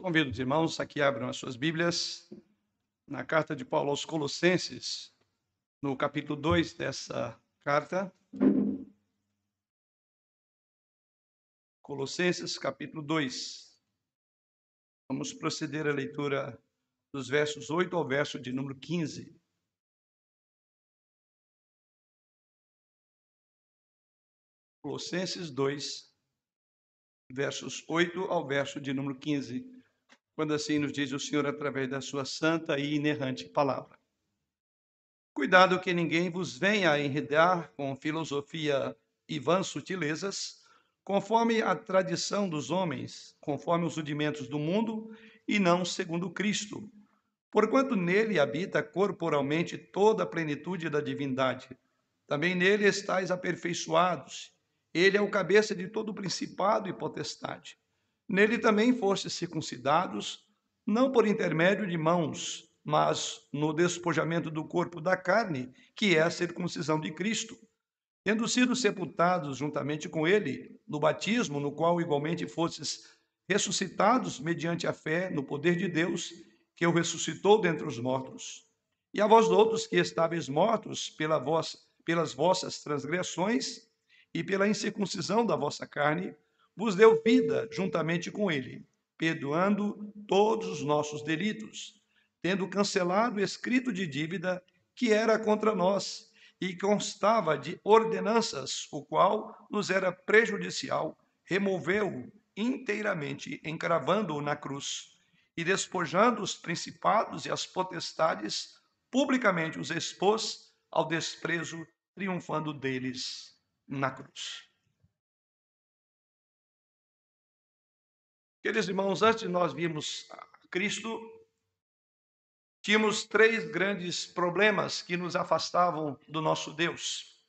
Convido os irmãos a que abram as suas Bíblias na carta de Paulo aos Colossenses, no capítulo 2 dessa carta. Colossenses, capítulo 2. Vamos proceder à leitura dos versos 8 ao verso de número 15. Colossenses 2, versos 8 ao verso de número 15, quando assim nos diz o Senhor através da sua santa e inerrante palavra. Cuidado que ninguém vos venha a enredar com filosofia e vãs sutilezas, conforme a tradição dos homens, conforme os rudimentos do mundo, e não segundo Cristo. Porquanto nele habita corporalmente toda a plenitude da divindade. Também nele estáis aperfeiçoados ele é o cabeça de todo principado e potestade. Nele também fostes circuncidados, não por intermédio de mãos, mas no despojamento do corpo da carne, que é a circuncisão de Cristo, tendo sido sepultados juntamente com ele no batismo, no qual igualmente fostes ressuscitados mediante a fé no poder de Deus, que o ressuscitou dentre os mortos. E a vós outros que estáveis mortos pela vos, pelas vossas transgressões e pela incircuncisão da vossa carne, vos deu vida juntamente com ele, perdoando todos os nossos delitos, tendo cancelado o escrito de dívida que era contra nós e constava de ordenanças, o qual nos era prejudicial, removeu-o inteiramente, encravando-o na cruz, e despojando os principados e as potestades, publicamente os expôs ao desprezo, triunfando deles na cruz. Queridos irmãos, antes de nós virmos Cristo, tínhamos três grandes problemas que nos afastavam do nosso Deus.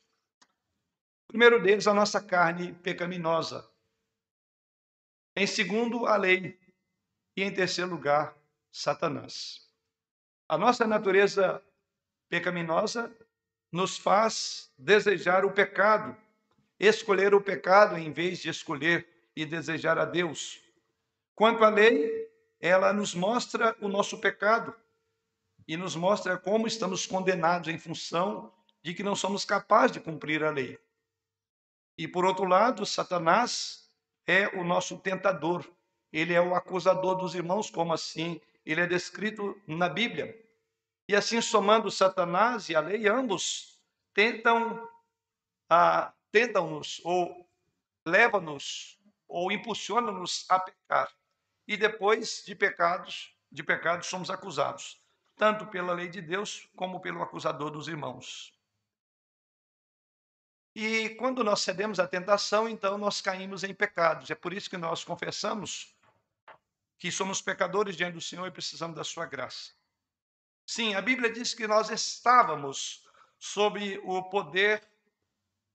O primeiro deles, a nossa carne pecaminosa. Em segundo, a lei. E em terceiro lugar, Satanás. A nossa natureza pecaminosa nos faz desejar o pecado escolher o pecado em vez de escolher e desejar a Deus. Quanto à lei, ela nos mostra o nosso pecado e nos mostra como estamos condenados em função de que não somos capazes de cumprir a lei. E por outro lado, Satanás é o nosso tentador, ele é o acusador dos irmãos, como assim ele é descrito na Bíblia. E assim, somando Satanás e a lei, ambos tentam a tentam-nos ou levam-nos ou impulsionam-nos a pecar. E depois de pecados, de pecados somos acusados, tanto pela lei de Deus como pelo acusador dos irmãos. E quando nós cedemos à tentação, então nós caímos em pecados. É por isso que nós confessamos que somos pecadores diante do Senhor e precisamos da sua graça. Sim, a Bíblia diz que nós estávamos sob o poder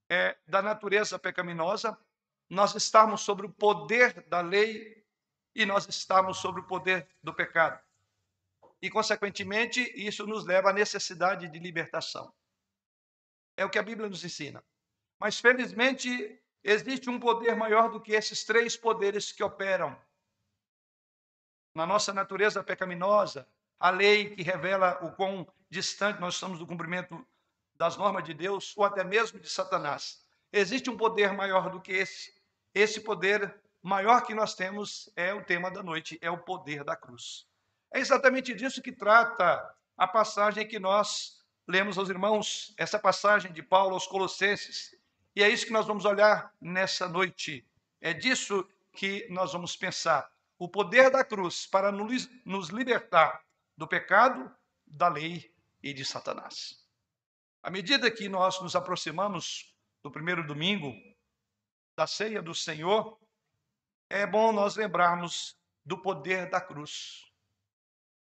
é, da natureza pecaminosa, nós estamos sobre o poder da lei e nós estamos sobre o poder do pecado. E, consequentemente, isso nos leva à necessidade de libertação. É o que a Bíblia nos ensina. Mas, felizmente, existe um poder maior do que esses três poderes que operam na nossa natureza pecaminosa, a lei que revela o quão distante nós estamos do cumprimento das normas de Deus ou até mesmo de Satanás. Existe um poder maior do que esse. Esse poder maior que nós temos é o tema da noite, é o poder da cruz. É exatamente disso que trata a passagem que nós lemos aos irmãos, essa passagem de Paulo aos Colossenses. E é isso que nós vamos olhar nessa noite. É disso que nós vamos pensar. O poder da cruz para nos libertar do pecado, da lei e de Satanás. À medida que nós nos aproximamos do primeiro domingo da ceia do Senhor, é bom nós lembrarmos do poder da cruz.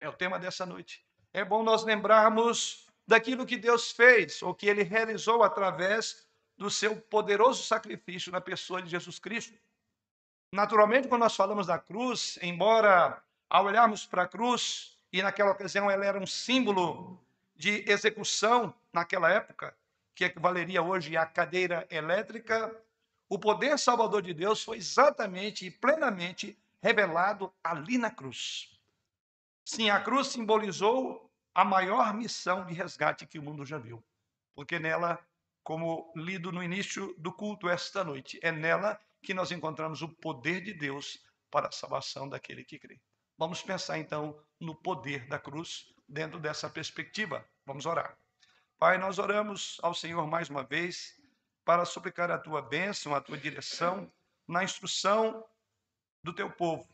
É o tema dessa noite. É bom nós lembrarmos daquilo que Deus fez, ou que ele realizou através do seu poderoso sacrifício na pessoa de Jesus Cristo. Naturalmente, quando nós falamos da cruz, embora ao olharmos para a cruz, e naquela ocasião ela era um símbolo de execução naquela época, que equivaleria hoje à cadeira elétrica, o poder salvador de Deus foi exatamente e plenamente revelado ali na cruz. Sim, a cruz simbolizou a maior missão de resgate que o mundo já viu, porque nela, como lido no início do culto esta noite, é nela que nós encontramos o poder de Deus para a salvação daquele que crê. Vamos pensar então no poder da cruz dentro dessa perspectiva. Vamos orar. Pai, nós oramos ao Senhor mais uma vez para suplicar a tua bênção, a tua direção na instrução do teu povo.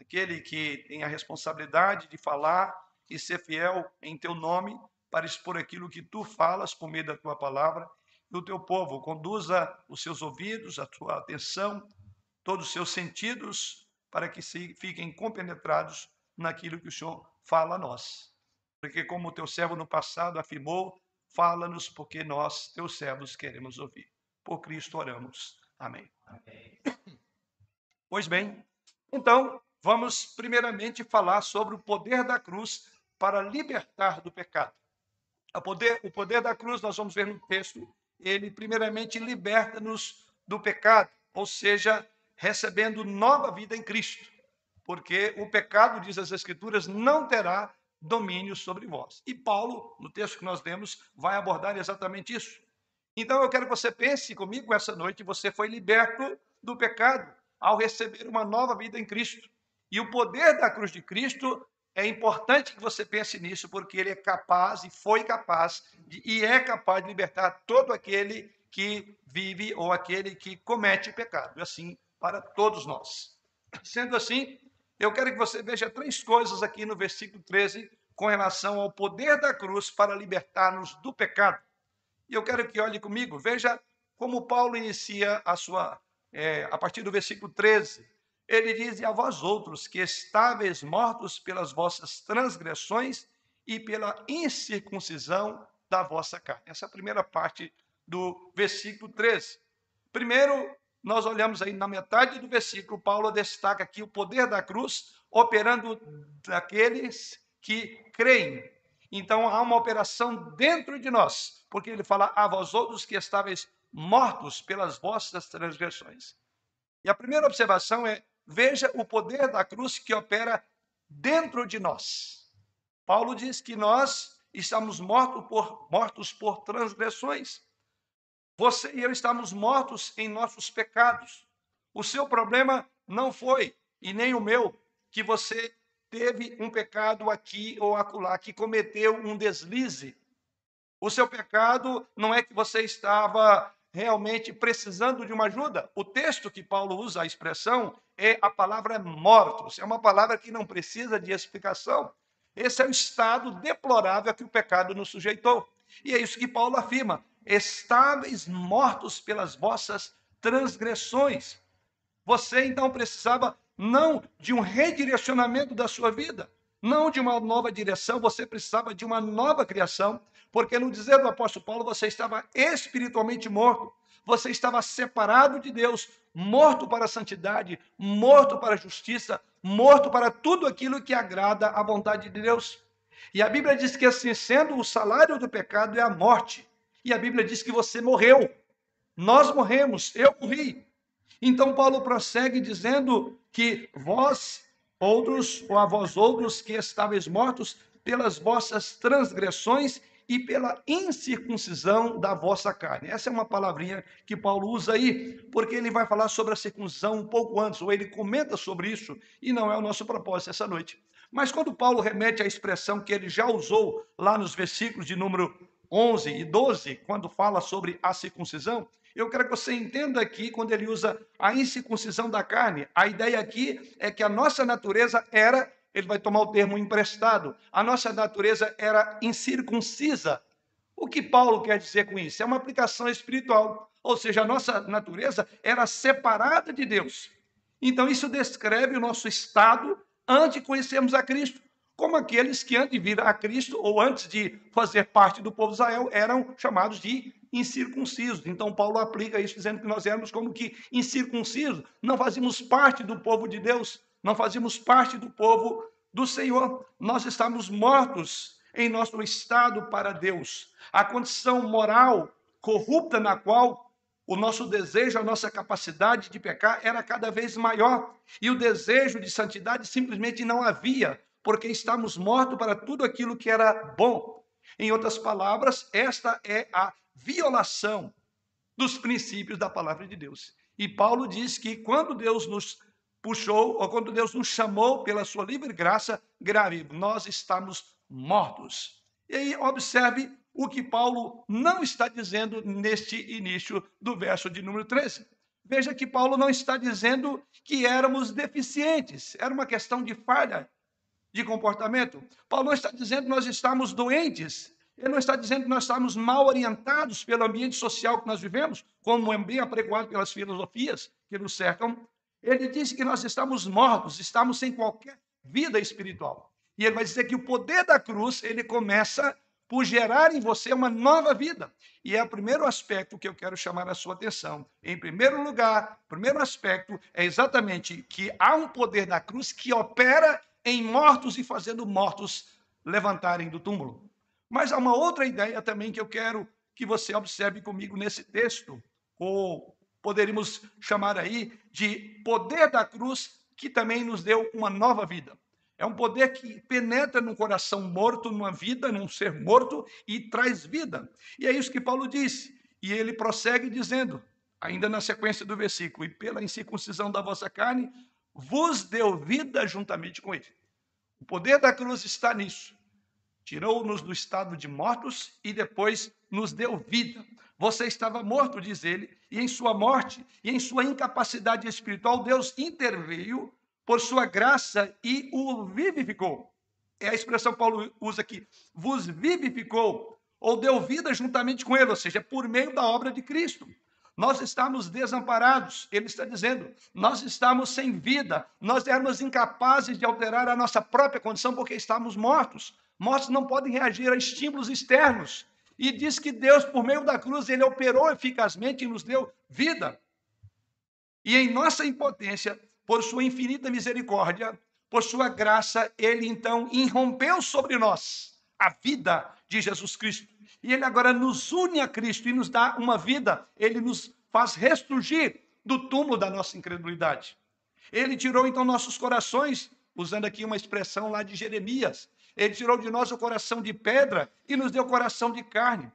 Aquele que tem a responsabilidade de falar e ser fiel em teu nome para expor aquilo que tu falas por meio da tua palavra. E o teu povo conduza os seus ouvidos, a tua atenção, todos os seus sentidos, para que se fiquem compenetrados naquilo que o Senhor fala a nós. Porque, como o teu servo no passado afirmou, Fala-nos, porque nós, teus servos, queremos ouvir. Por Cristo oramos. Amém. Amém. Pois bem, então, vamos primeiramente falar sobre o poder da cruz para libertar do pecado. Poder, o poder da cruz, nós vamos ver no texto, ele primeiramente liberta-nos do pecado, ou seja, recebendo nova vida em Cristo. Porque o pecado, diz as Escrituras, não terá domínio sobre vós. E Paulo, no texto que nós lemos, vai abordar exatamente isso. Então eu quero que você pense comigo essa noite, você foi liberto do pecado ao receber uma nova vida em Cristo. E o poder da cruz de Cristo é importante que você pense nisso, porque ele é capaz e foi capaz de, e é capaz de libertar todo aquele que vive ou aquele que comete pecado. Assim para todos nós. Sendo assim, eu quero que você veja três coisas aqui no versículo 13 com relação ao poder da cruz para libertar-nos do pecado. E eu quero que olhe comigo, veja como Paulo inicia a sua, é, a partir do versículo 13. Ele diz: a vós outros que estáveis mortos pelas vossas transgressões e pela incircuncisão da vossa carne. Essa é a primeira parte do versículo 13. Primeiro, nós olhamos aí na metade do versículo, Paulo destaca aqui o poder da cruz operando daqueles que creem. Então há uma operação dentro de nós, porque ele fala a vós outros que estáveis mortos pelas vossas transgressões. E a primeira observação é: veja o poder da cruz que opera dentro de nós. Paulo diz que nós estamos mortos por, mortos por transgressões. Você e eu estamos mortos em nossos pecados. O seu problema não foi, e nem o meu, que você teve um pecado aqui ou acolá, que cometeu um deslize. O seu pecado não é que você estava realmente precisando de uma ajuda. O texto que Paulo usa a expressão é a palavra mortos. É uma palavra que não precisa de explicação. Esse é o estado deplorável que o pecado nos sujeitou. E é isso que Paulo afirma estáveis mortos pelas vossas transgressões. Você então precisava não de um redirecionamento da sua vida, não de uma nova direção, você precisava de uma nova criação, porque no dizer do apóstolo Paulo, você estava espiritualmente morto, você estava separado de Deus, morto para a santidade, morto para a justiça, morto para tudo aquilo que agrada à vontade de Deus. E a Bíblia diz que assim sendo, o salário do pecado é a morte. E a Bíblia diz que você morreu. Nós morremos, eu morri. Então Paulo prossegue dizendo que vós outros, ou a vós outros que estáveis mortos pelas vossas transgressões e pela incircuncisão da vossa carne. Essa é uma palavrinha que Paulo usa aí, porque ele vai falar sobre a circuncisão um pouco antes, ou ele comenta sobre isso, e não é o nosso propósito essa noite. Mas quando Paulo remete à expressão que ele já usou lá nos versículos de número 11 e 12, quando fala sobre a circuncisão, eu quero que você entenda aqui, quando ele usa a incircuncisão da carne, a ideia aqui é que a nossa natureza era, ele vai tomar o termo emprestado, a nossa natureza era incircuncisa. O que Paulo quer dizer com isso? É uma aplicação espiritual, ou seja, a nossa natureza era separada de Deus. Então, isso descreve o nosso estado antes de conhecermos a Cristo como aqueles que antes de vir a Cristo ou antes de fazer parte do povo de Israel eram chamados de incircuncisos. Então Paulo aplica isso dizendo que nós éramos como que incircuncisos, não fazíamos parte do povo de Deus, não fazíamos parte do povo do Senhor. Nós estamos mortos em nosso estado para Deus. A condição moral corrupta na qual o nosso desejo, a nossa capacidade de pecar era cada vez maior. E o desejo de santidade simplesmente não havia, porque estamos mortos para tudo aquilo que era bom. Em outras palavras, esta é a violação dos princípios da palavra de Deus. E Paulo diz que quando Deus nos puxou, ou quando Deus nos chamou pela sua livre graça, grave, nós estamos mortos. E aí, observe o que Paulo não está dizendo neste início do verso de número 13. Veja que Paulo não está dizendo que éramos deficientes, era uma questão de falha de comportamento. Paulo não está dizendo que nós estamos doentes, ele não está dizendo que nós estamos mal orientados pelo ambiente social que nós vivemos, como é bem apregoado pelas filosofias que nos cercam. Ele diz que nós estamos mortos, estamos sem qualquer vida espiritual. E ele vai dizer que o poder da cruz, ele começa por gerar em você uma nova vida. E é o primeiro aspecto que eu quero chamar a sua atenção. Em primeiro lugar, primeiro aspecto é exatamente que há um poder da cruz que opera em mortos e fazendo mortos levantarem do túmulo. Mas há uma outra ideia também que eu quero que você observe comigo nesse texto, ou poderíamos chamar aí de poder da cruz que também nos deu uma nova vida. É um poder que penetra no coração morto, numa vida, num ser morto e traz vida. E é isso que Paulo disse. E ele prossegue dizendo, ainda na sequência do versículo: E pela incircuncisão da vossa carne, vos deu vida juntamente com ele. O poder da cruz está nisso. Tirou-nos do estado de mortos e depois nos deu vida. Você estava morto, diz ele, e em sua morte e em sua incapacidade espiritual, Deus interveio por sua graça e o vivificou. É a expressão que Paulo usa aqui. Vos vivificou, ou deu vida juntamente com ele, ou seja, por meio da obra de Cristo. Nós estamos desamparados, ele está dizendo, nós estamos sem vida, nós éramos incapazes de alterar a nossa própria condição porque estamos mortos. Mortos não podem reagir a estímulos externos. E diz que Deus, por meio da cruz, ele operou eficazmente e nos deu vida. E em nossa impotência, por sua infinita misericórdia, por sua graça, ele então irrompeu sobre nós a vida de Jesus Cristo. E ele agora nos une a Cristo e nos dá uma vida, ele nos faz ressurgir do túmulo da nossa incredulidade. Ele tirou então nossos corações, usando aqui uma expressão lá de Jeremias, ele tirou de nós o coração de pedra e nos deu coração de carne.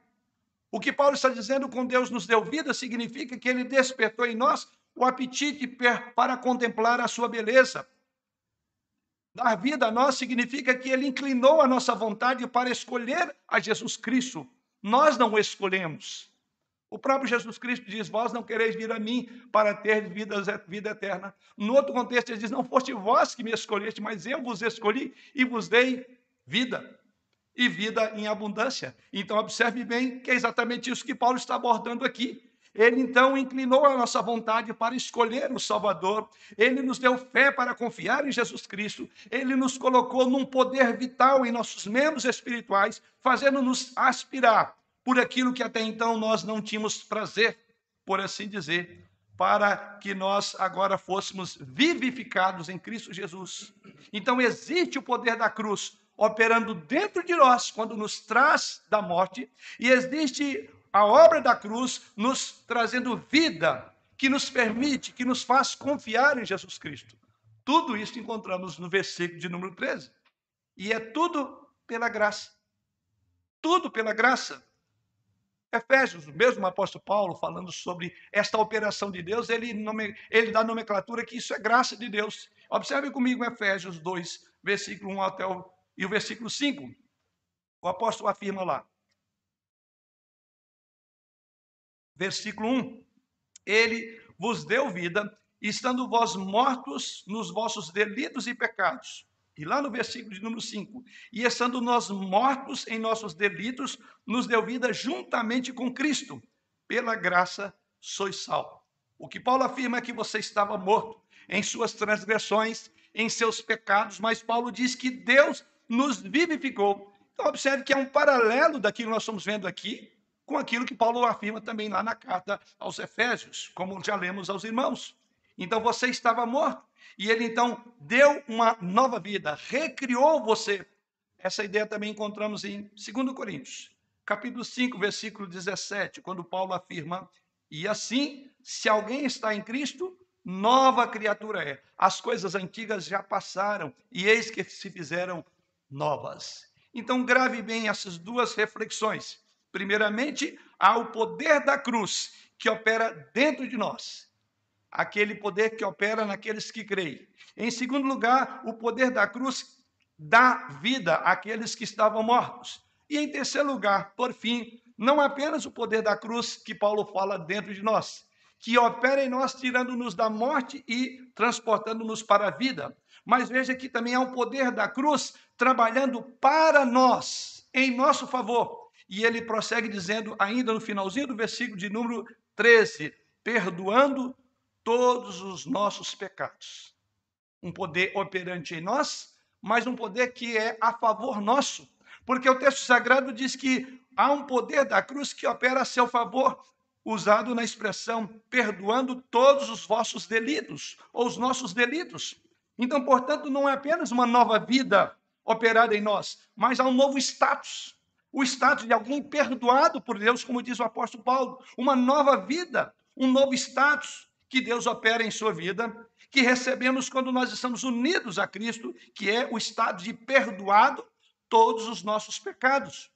O que Paulo está dizendo com Deus nos deu vida significa que ele despertou em nós o apetite para contemplar a sua beleza. Dar vida a nós significa que ele inclinou a nossa vontade para escolher a Jesus Cristo. Nós não o escolhemos. O próprio Jesus Cristo diz: Vós não quereis vir a mim para ter vida, vida eterna. No outro contexto, ele diz: Não foste vós que me escolheste, mas eu vos escolhi e vos dei vida. E vida em abundância. Então, observe bem que é exatamente isso que Paulo está abordando aqui. Ele então inclinou a nossa vontade para escolher o Salvador, ele nos deu fé para confiar em Jesus Cristo, ele nos colocou num poder vital em nossos membros espirituais, fazendo-nos aspirar por aquilo que até então nós não tínhamos prazer, por assim dizer, para que nós agora fôssemos vivificados em Cristo Jesus. Então existe o poder da cruz operando dentro de nós quando nos traz da morte, e existe a obra da cruz nos trazendo vida, que nos permite, que nos faz confiar em Jesus Cristo. Tudo isso encontramos no versículo de número 13. E é tudo pela graça. Tudo pela graça. Efésios, o mesmo apóstolo Paulo, falando sobre esta operação de Deus, ele, nome, ele dá nomenclatura que isso é graça de Deus. Observe comigo Efésios 2, versículo 1 até o, e o versículo 5. O apóstolo afirma lá: versículo 1. Ele vos deu vida, estando vós mortos nos vossos delitos e pecados. E lá no versículo de número 5, e estando nós mortos em nossos delitos, nos deu vida juntamente com Cristo. Pela graça sois salvo. O que Paulo afirma é que você estava morto em suas transgressões, em seus pecados, mas Paulo diz que Deus nos vivificou. Então, observe que é um paralelo daquilo que nós estamos vendo aqui, com aquilo que Paulo afirma também lá na carta aos Efésios, como já lemos aos irmãos. Então você estava morto e ele então deu uma nova vida, recriou você. Essa ideia também encontramos em 2 Coríntios, capítulo 5, versículo 17, quando Paulo afirma: E assim, se alguém está em Cristo, nova criatura é. As coisas antigas já passaram e eis que se fizeram novas. Então, grave bem essas duas reflexões. Primeiramente, há o poder da cruz que opera dentro de nós, aquele poder que opera naqueles que creem. Em segundo lugar, o poder da cruz dá vida àqueles que estavam mortos. E em terceiro lugar, por fim, não apenas o poder da cruz que Paulo fala dentro de nós, que opera em nós, tirando-nos da morte e transportando-nos para a vida. Mas veja que também há o poder da cruz trabalhando para nós, em nosso favor. E ele prossegue dizendo, ainda no finalzinho do versículo de número 13: perdoando todos os nossos pecados. Um poder operante em nós, mas um poder que é a favor nosso. Porque o texto sagrado diz que há um poder da cruz que opera a seu favor, usado na expressão perdoando todos os vossos delitos, ou os nossos delitos. Então, portanto, não é apenas uma nova vida operada em nós, mas há um novo status. O status de alguém perdoado por Deus, como diz o apóstolo Paulo, uma nova vida, um novo status que Deus opera em sua vida, que recebemos quando nós estamos unidos a Cristo, que é o estado de perdoado todos os nossos pecados.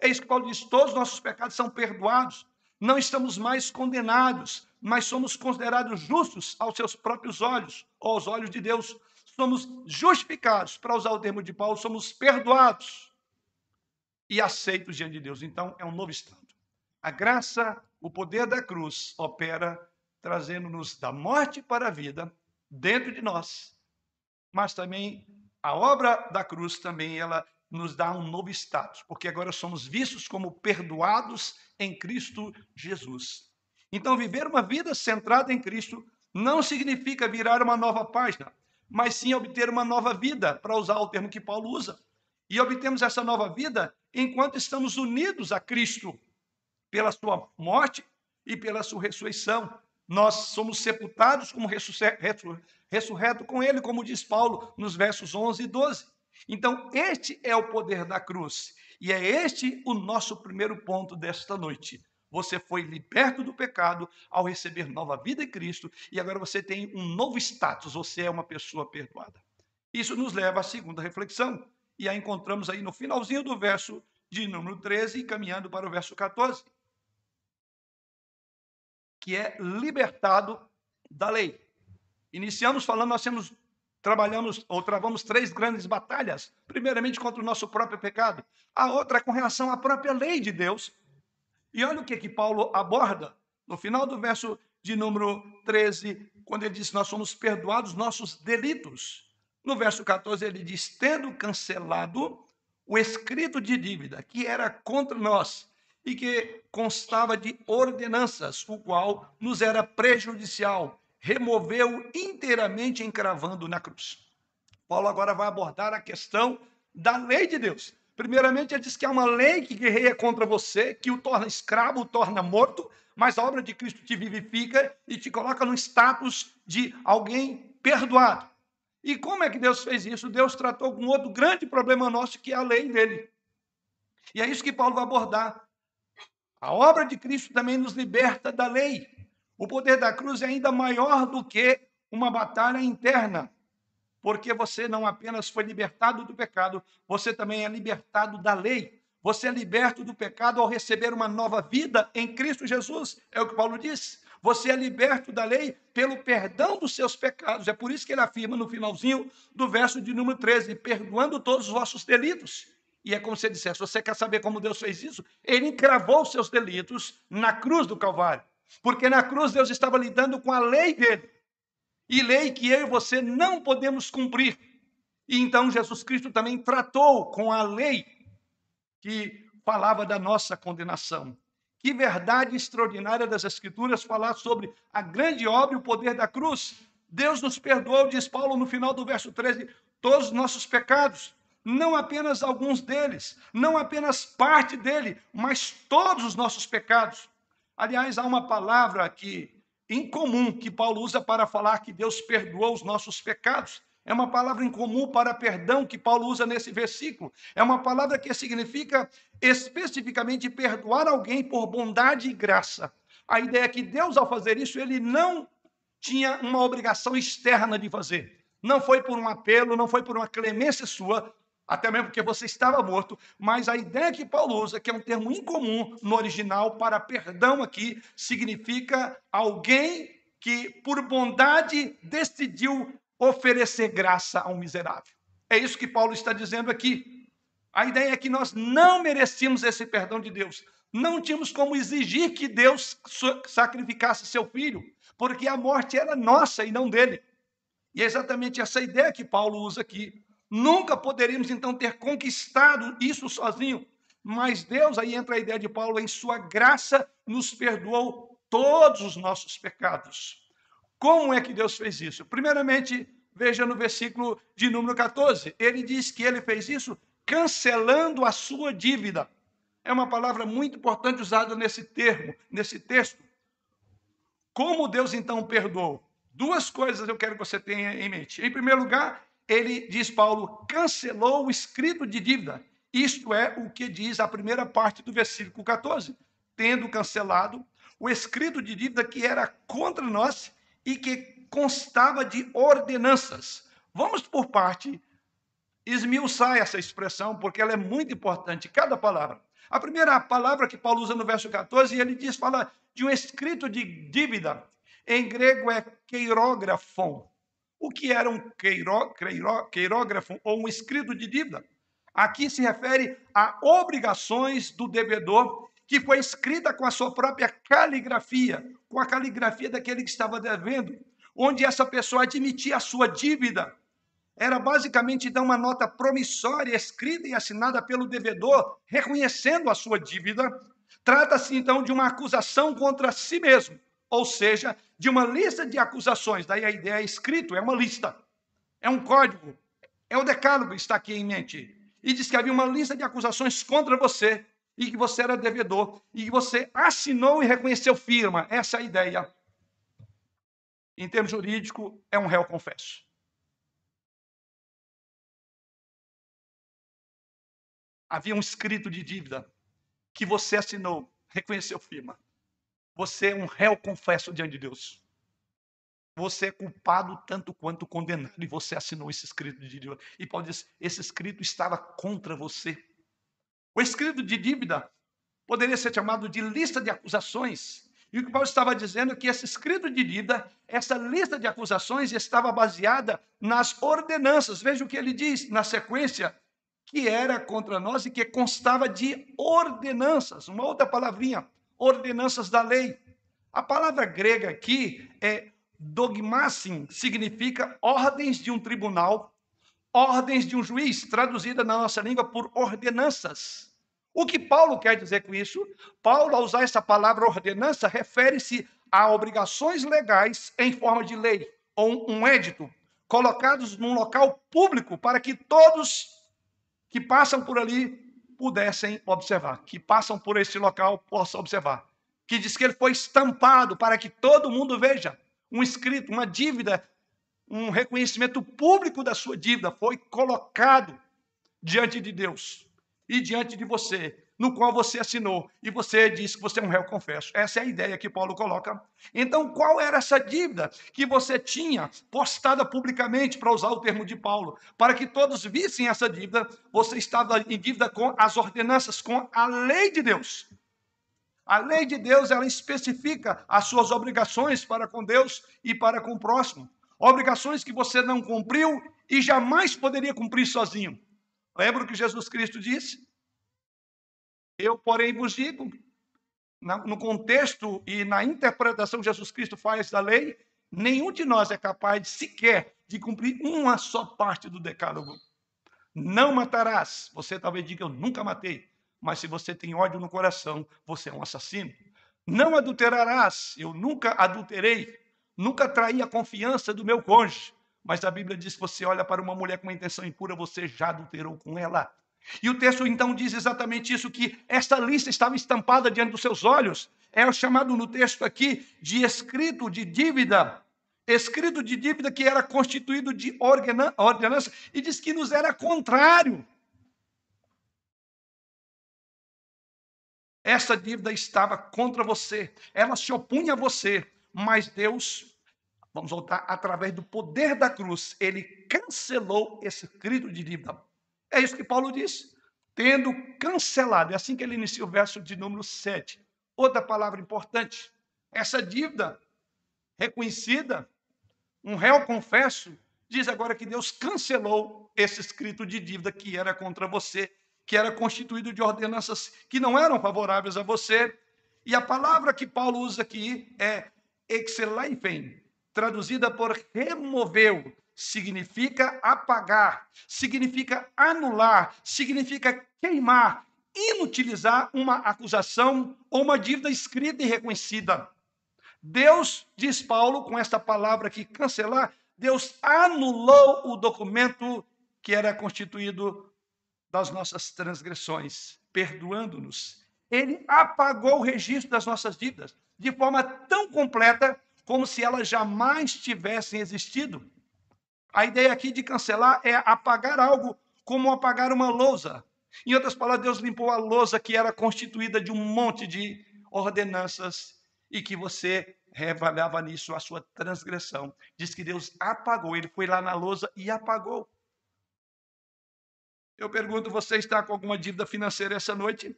É isso que Paulo diz: todos os nossos pecados são perdoados. Não estamos mais condenados, mas somos considerados justos aos seus próprios olhos, aos olhos de Deus. Somos justificados, para usar o termo de Paulo, somos perdoados e aceitos diante de Deus. Então, é um novo estado. A graça, o poder da cruz opera trazendo-nos da morte para a vida dentro de nós. Mas também a obra da cruz também ela nos dá um novo status, porque agora somos vistos como perdoados em Cristo Jesus. Então, viver uma vida centrada em Cristo não significa virar uma nova página, mas sim obter uma nova vida, para usar o termo que Paulo usa. E obtemos essa nova vida enquanto estamos unidos a Cristo pela sua morte e pela sua ressurreição. Nós somos sepultados como ressurreto com ele, como diz Paulo nos versos 11 e 12. Então, este é o poder da cruz. E é este o nosso primeiro ponto desta noite. Você foi liberto do pecado ao receber nova vida em Cristo e agora você tem um novo status, você é uma pessoa perdoada. Isso nos leva à segunda reflexão, e a encontramos aí no finalzinho do verso de número 13 e caminhando para o verso 14, que é libertado da lei. Iniciamos falando, nós temos trabalhamos ou travamos três grandes batalhas. Primeiramente contra o nosso próprio pecado, a outra é com relação à própria lei de Deus. E olha o que que Paulo aborda no final do verso de número 13, quando ele diz: Nós somos perdoados nossos delitos. No verso 14, ele diz: Tendo cancelado o escrito de dívida que era contra nós e que constava de ordenanças, o qual nos era prejudicial removeu inteiramente encravando na cruz. Paulo agora vai abordar a questão da lei de Deus. Primeiramente, ele diz que há uma lei que guerreia contra você, que o torna escravo, o torna morto, mas a obra de Cristo te vivifica e te coloca no status de alguém perdoado. E como é que Deus fez isso? Deus tratou com outro grande problema nosso, que é a lei dele. E é isso que Paulo vai abordar. A obra de Cristo também nos liberta da lei. O poder da cruz é ainda maior do que uma batalha interna, porque você não apenas foi libertado do pecado, você também é libertado da lei. Você é liberto do pecado ao receber uma nova vida em Cristo Jesus, é o que Paulo diz. Você é liberto da lei pelo perdão dos seus pecados. É por isso que ele afirma no finalzinho do verso de número 13: perdoando todos os vossos delitos. E é como se ele dissesse: você quer saber como Deus fez isso? Ele encravou os seus delitos na cruz do Calvário. Porque na cruz Deus estava lidando com a lei dele. E lei que eu e você não podemos cumprir. E então Jesus Cristo também tratou com a lei que falava da nossa condenação. Que verdade extraordinária das Escrituras falar sobre a grande obra e o poder da cruz. Deus nos perdoou, diz Paulo no final do verso 13, todos os nossos pecados, não apenas alguns deles, não apenas parte dele, mas todos os nossos pecados. Aliás, há uma palavra aqui incomum que Paulo usa para falar que Deus perdoou os nossos pecados. É uma palavra incomum para perdão que Paulo usa nesse versículo. É uma palavra que significa especificamente perdoar alguém por bondade e graça. A ideia é que Deus, ao fazer isso, ele não tinha uma obrigação externa de fazer. Não foi por um apelo, não foi por uma clemência sua, até mesmo porque você estava morto, mas a ideia que Paulo usa, que é um termo incomum no original para perdão aqui, significa alguém que, por bondade, decidiu oferecer graça a um miserável. É isso que Paulo está dizendo aqui. A ideia é que nós não merecíamos esse perdão de Deus. Não tínhamos como exigir que Deus sacrificasse seu filho, porque a morte era nossa e não dele. E é exatamente essa ideia que Paulo usa aqui. Nunca poderíamos então ter conquistado isso sozinho, mas Deus, aí entra a ideia de Paulo, em sua graça nos perdoou todos os nossos pecados. Como é que Deus fez isso? Primeiramente, veja no versículo de número 14, ele diz que ele fez isso cancelando a sua dívida. É uma palavra muito importante usada nesse termo, nesse texto. Como Deus então perdoou? Duas coisas eu quero que você tenha em mente. Em primeiro lugar, ele diz Paulo, cancelou o escrito de dívida. Isto é o que diz a primeira parte do versículo 14. Tendo cancelado o escrito de dívida que era contra nós e que constava de ordenanças. Vamos por parte esmiuçar essa expressão, porque ela é muito importante, cada palavra. A primeira palavra que Paulo usa no verso 14, ele diz, fala de um escrito de dívida. Em grego é queirógrafon. O que era um queiró, queiró, queirógrafo ou um escrito de dívida? Aqui se refere a obrigações do devedor que foi escrita com a sua própria caligrafia, com a caligrafia daquele que estava devendo, onde essa pessoa admitia a sua dívida. Era basicamente então uma nota promissória escrita e assinada pelo devedor, reconhecendo a sua dívida. Trata-se então de uma acusação contra si mesmo, ou seja, de uma lista de acusações. Daí a ideia é escrito, é uma lista, é um código, é o decálogo que está aqui em mente. E diz que havia uma lista de acusações contra você, e que você era devedor, e que você assinou e reconheceu firma. Essa é a ideia. Em termos jurídicos, é um réu confesso. Havia um escrito de dívida que você assinou, reconheceu firma. Você é um réu confesso diante de Deus. Você é culpado tanto quanto condenado e você assinou esse escrito de dívida. E pode dizer, esse escrito estava contra você. O escrito de dívida poderia ser chamado de lista de acusações. E o que Paulo estava dizendo é que esse escrito de dívida, essa lista de acusações estava baseada nas ordenanças. Veja o que ele diz na sequência, que era contra nós e que constava de ordenanças. Uma outra palavrinha, ordenanças da lei. A palavra grega aqui é dogmasin, significa ordens de um tribunal, ordens de um juiz, traduzida na nossa língua por ordenanças. O que Paulo quer dizer com isso? Paulo, ao usar essa palavra ordenança, refere-se a obrigações legais em forma de lei ou um édito, colocados num local público para que todos que passam por ali pudessem observar, que passam por esse local possam observar. Que diz que ele foi estampado para que todo mundo veja. Um escrito, uma dívida, um reconhecimento público da sua dívida foi colocado diante de Deus e diante de você no qual você assinou e você diz que você é um réu confesso. Essa é a ideia que Paulo coloca. Então, qual era essa dívida que você tinha postada publicamente, para usar o termo de Paulo, para que todos vissem essa dívida? Você estava em dívida com as ordenanças, com a lei de Deus. A lei de Deus, ela especifica as suas obrigações para com Deus e para com o próximo. Obrigações que você não cumpriu e jamais poderia cumprir sozinho. Lembra o que Jesus Cristo disse? Eu, porém, vos digo, no contexto e na interpretação que Jesus Cristo faz da lei, nenhum de nós é capaz de, sequer de cumprir uma só parte do decálogo. Não matarás. Você talvez diga, eu nunca matei. Mas se você tem ódio no coração, você é um assassino. Não adulterarás. Eu nunca adulterei. Nunca traí a confiança do meu cônjuge. Mas a Bíblia diz que você olha para uma mulher com uma intenção impura, você já adulterou com ela. E o texto então diz exatamente isso: que esta lista estava estampada diante dos seus olhos. É o chamado no texto aqui de escrito de dívida. Escrito de dívida que era constituído de ordenança e diz que nos era contrário. Essa dívida estava contra você, ela se opunha a você, mas Deus, vamos voltar, através do poder da cruz, ele cancelou esse escrito de dívida. É isso que Paulo diz. Tendo cancelado, é assim que ele inicia o verso de número 7. Outra palavra importante, essa dívida reconhecida, um réu confesso, diz agora que Deus cancelou esse escrito de dívida que era contra você, que era constituído de ordenanças que não eram favoráveis a você. E a palavra que Paulo usa aqui é exeleifen, traduzida por removeu, significa apagar, significa anular, significa queimar, inutilizar uma acusação ou uma dívida escrita e reconhecida. Deus, diz Paulo, com esta palavra aqui, cancelar, Deus anulou o documento que era constituído das nossas transgressões, perdoando-nos. Ele apagou o registro das nossas dívidas de forma tão completa como se elas jamais tivessem existido. A ideia aqui de cancelar é apagar algo como apagar uma lousa. Em outras palavras, Deus limpou a lousa que era constituída de um monte de ordenanças e que você revalhava nisso a sua transgressão. Diz que Deus apagou, ele foi lá na lousa e apagou. Eu pergunto, você está com alguma dívida financeira essa noite?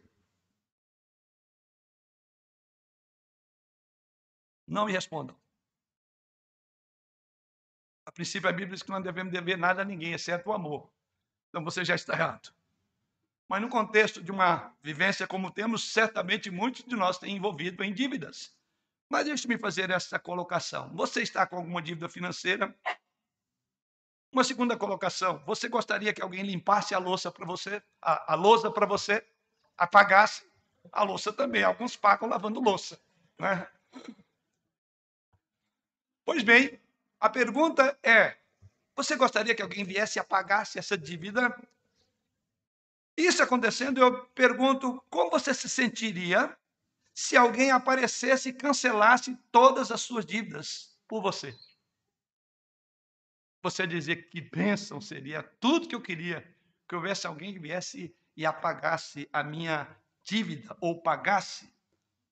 Não me respondam. A princípio, a Bíblia diz que não devemos dever nada a ninguém, exceto o amor. Então você já está errado. Mas no contexto de uma vivência como temos, certamente muitos de nós têm envolvido em dívidas. Mas deixe-me fazer essa colocação. Você está com alguma dívida financeira? Uma segunda colocação. Você gostaria que alguém limpasse a louça para você? A, a louça para você? Apagasse? A louça também. Alguns pagam lavando louça. Né? Pois bem, a pergunta é: você gostaria que alguém viesse e apagasse essa dívida? Isso acontecendo, eu pergunto: como você se sentiria se alguém aparecesse e cancelasse todas as suas dívidas por você? Você dizer que bênção seria tudo que eu queria, que houvesse alguém que viesse e apagasse a minha dívida ou pagasse.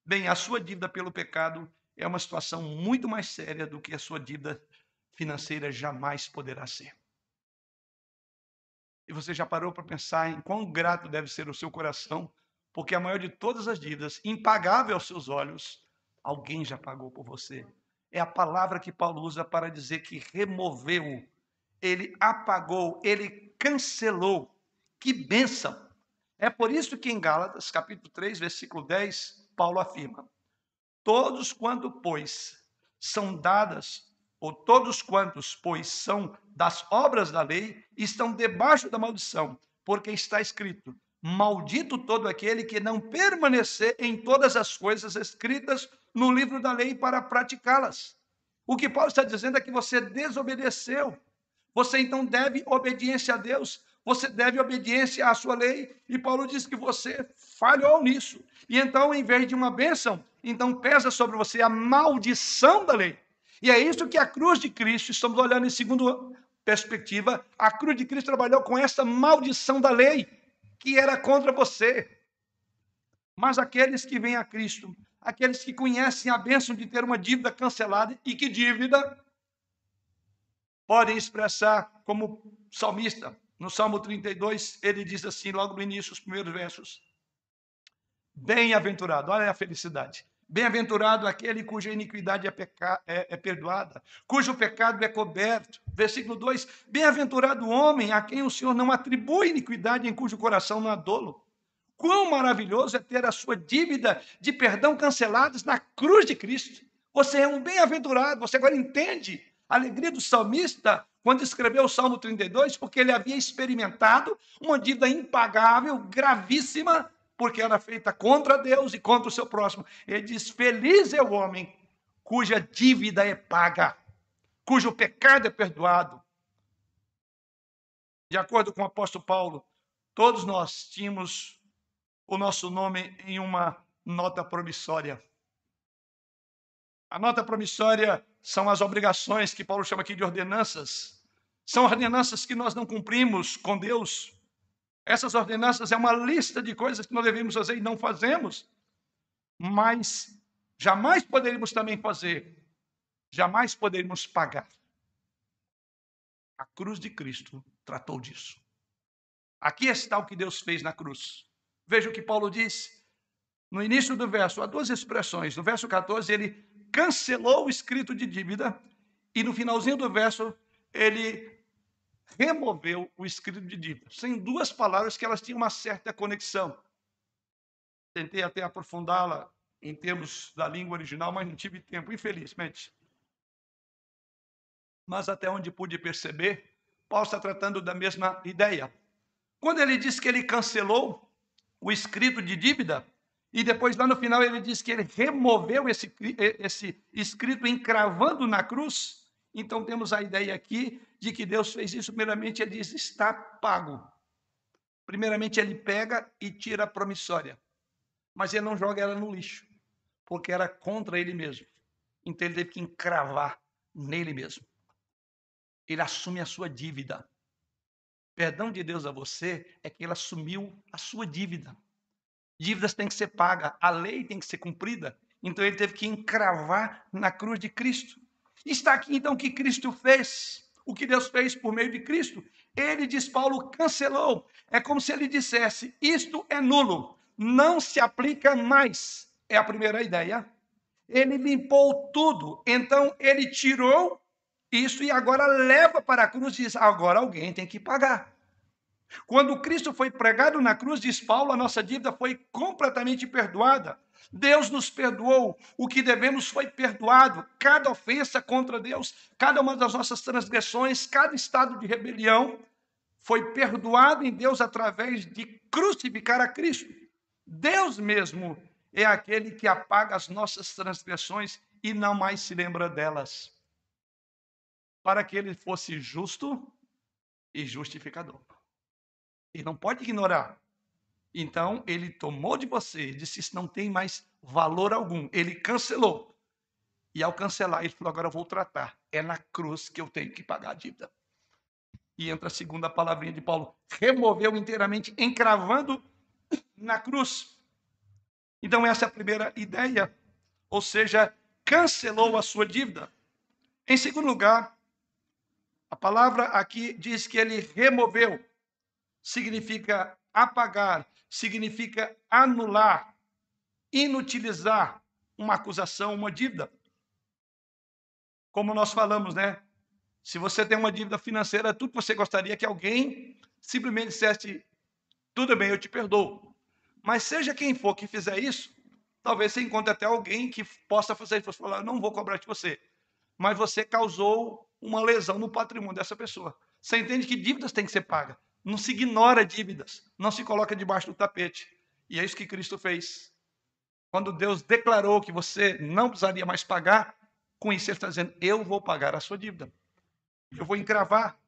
Bem, a sua dívida pelo pecado é uma situação muito mais séria do que a sua dívida financeira jamais poderá ser. E você já parou para pensar em quão grato deve ser o seu coração, porque a maior de todas as dívidas, impagável aos seus olhos, alguém já pagou por você. É a palavra que Paulo usa para dizer que removeu, ele apagou, ele cancelou. Que bênção! É por isso que em Gálatas, capítulo 3, versículo 10, Paulo afirma: Todos quanto, pois, são dadas, ou todos quantos, pois, são das obras da lei, estão debaixo da maldição, porque está escrito: Maldito todo aquele que não permanecer em todas as coisas escritas no livro da lei para praticá-las. O que Paulo está dizendo é que você desobedeceu. Você então deve obediência a Deus, você deve obediência à sua lei, e Paulo diz que você falhou nisso. E então, em vez de uma bênção, então pesa sobre você a maldição da lei. E é isso que a cruz de Cristo, estamos olhando em segunda perspectiva, a cruz de Cristo trabalhou com essa maldição da lei, que era contra você. Mas aqueles que vêm a Cristo, aqueles que conhecem a bênção de ter uma dívida cancelada, e que dívida podem expressar como salmista. No Salmo 32, ele diz assim, logo no início, os primeiros versos: Bem-aventurado, olha a felicidade. Bem-aventurado aquele cuja iniquidade é, peca... é, é, perdoada, cujo pecado é coberto. Versículo 2: Bem-aventurado o homem a quem o Senhor não atribui iniquidade, em cujo coração não há dolo. Quão maravilhoso é ter a sua dívida de perdão canceladas na cruz de Cristo. Você é um bem-aventurado, você agora entende a alegria do salmista quando escreveu o Salmo 32, porque ele havia experimentado uma dívida impagável, gravíssima, porque era feita contra Deus e contra o seu próximo. Ele diz: Feliz é o homem cuja dívida é paga, cujo pecado é perdoado. De acordo com o apóstolo Paulo, todos nós tínhamos o nosso nome em uma nota promissória. A nota promissória são as obrigações que Paulo chama aqui de ordenanças. São ordenanças que nós não cumprimos com Deus, essas ordenanças é uma lista de coisas que nós devemos fazer e não fazemos. mas jamais poderíamos também fazer, jamais poderíamos pagar. A cruz de Cristo tratou disso. Aqui está o que Deus fez na cruz. Veja o que Paulo diz no início do verso, há duas expressões. No verso 14, ele cancelou o escrito de dívida, e no finalzinho do verso, ele removeu o escrito de dívida. São duas palavras que elas tinham uma certa conexão. Tentei até aprofundá-la em termos da língua original, mas não tive tempo, infelizmente. Mas até onde pude perceber, Paulo está tratando da mesma ideia. Quando ele diz que ele cancelou o escrito de dívida, e depois lá no final ele diz que ele removeu esse, esse escrito encravando na cruz, então temos a ideia aqui de que Deus fez isso, primeiramente ele diz, está pago. Primeiramente ele pega e tira a promissória, mas ele não joga ela no lixo, porque era contra ele mesmo. Então ele teve que encravar nele mesmo. Ele assume a sua dívida. Perdão de Deus a você é que ele assumiu a sua dívida. Dívidas têm que ser pagas, a lei tem que ser cumprida. Então ele teve que encravar na cruz de Cristo. Está aqui então o que Cristo fez, o que Deus fez por meio de Cristo. Ele, diz Paulo, cancelou. É como se ele dissesse: isto é nulo, não se aplica mais. É a primeira ideia. Ele limpou tudo, então ele tirou isso e agora leva para a cruz e diz: agora alguém tem que pagar. Quando Cristo foi pregado na cruz, diz Paulo, a nossa dívida foi completamente perdoada. Deus nos perdoou, o que devemos foi perdoado. Cada ofensa contra Deus, cada uma das nossas transgressões, cada estado de rebelião foi perdoado em Deus através de crucificar a Cristo. Deus mesmo é aquele que apaga as nossas transgressões e não mais se lembra delas. Para que ele fosse justo e justificador. Ele não pode ignorar. Então, ele tomou de você, disse: Isso não tem mais valor algum. Ele cancelou. E ao cancelar, ele falou: Agora eu vou tratar. É na cruz que eu tenho que pagar a dívida. E entra a segunda palavrinha de Paulo: removeu inteiramente, encravando na cruz. Então, essa é a primeira ideia. Ou seja, cancelou a sua dívida. Em segundo lugar, a palavra aqui diz que ele removeu, significa apagar, significa anular, inutilizar uma acusação, uma dívida. Como nós falamos, né? Se você tem uma dívida financeira, tudo que você gostaria que alguém simplesmente dissesse: tudo bem, eu te perdoo. Mas seja quem for que fizer isso, talvez você encontre até alguém que possa fazer isso. Você falar, não vou cobrar de você. Mas você causou uma lesão no patrimônio dessa pessoa. Você entende que dívidas têm que ser pagas. Não se ignora dívidas, não se coloca debaixo do tapete. E é isso que Cristo fez. Quando Deus declarou que você não precisaria mais pagar, com isso ele está dizendo: Eu vou pagar a sua dívida. Eu vou encravar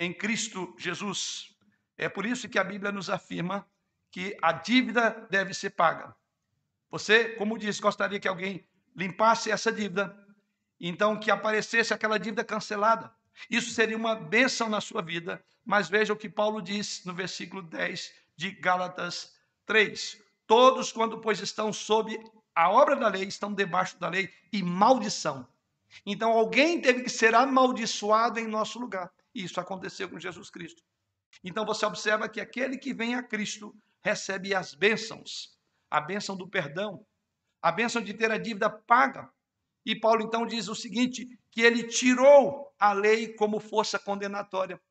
em Cristo Jesus. É por isso que a Bíblia nos afirma que a dívida deve ser paga. Você, como disse, gostaria que alguém limpasse essa dívida, então que aparecesse aquela dívida cancelada. Isso seria uma bênção na sua vida, mas veja o que Paulo diz no versículo 10 de Gálatas 3. Todos, quando pois estão sob a obra da lei, estão debaixo da lei e maldição. Então alguém teve que ser amaldiçoado em nosso lugar. E isso aconteceu com Jesus Cristo. Então você observa que aquele que vem a Cristo recebe as bênçãos, a bênção do perdão, a bênção de ter a dívida paga. E Paulo então diz o seguinte: que ele tirou a lei como força condenatória.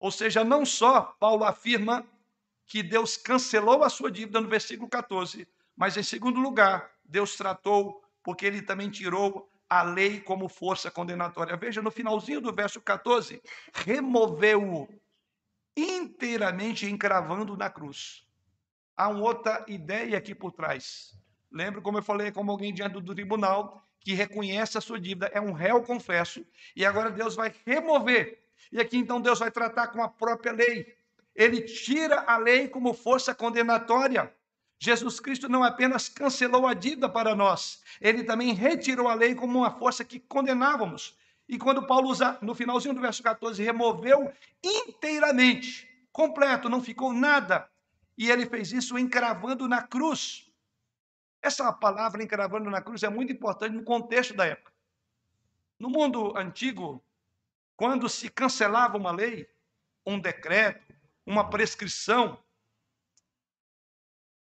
Ou seja, não só Paulo afirma que Deus cancelou a sua dívida no versículo 14, mas em segundo lugar, Deus tratou porque ele também tirou a lei como força condenatória. Veja no finalzinho do verso 14, removeu-o inteiramente encravando na cruz. Há uma outra ideia aqui por trás. Lembra como eu falei, como alguém diante do tribunal que reconhece a sua dívida, é um réu confesso, e agora Deus vai remover. E aqui então Deus vai tratar com a própria lei. Ele tira a lei como força condenatória. Jesus Cristo não apenas cancelou a dívida para nós, ele também retirou a lei como uma força que condenávamos. E quando Paulo usa no finalzinho do verso 14, removeu inteiramente, completo, não ficou nada. E ele fez isso encravando na cruz. Essa palavra encravando na cruz é muito importante no contexto da época. No mundo antigo, quando se cancelava uma lei, um decreto, uma prescrição,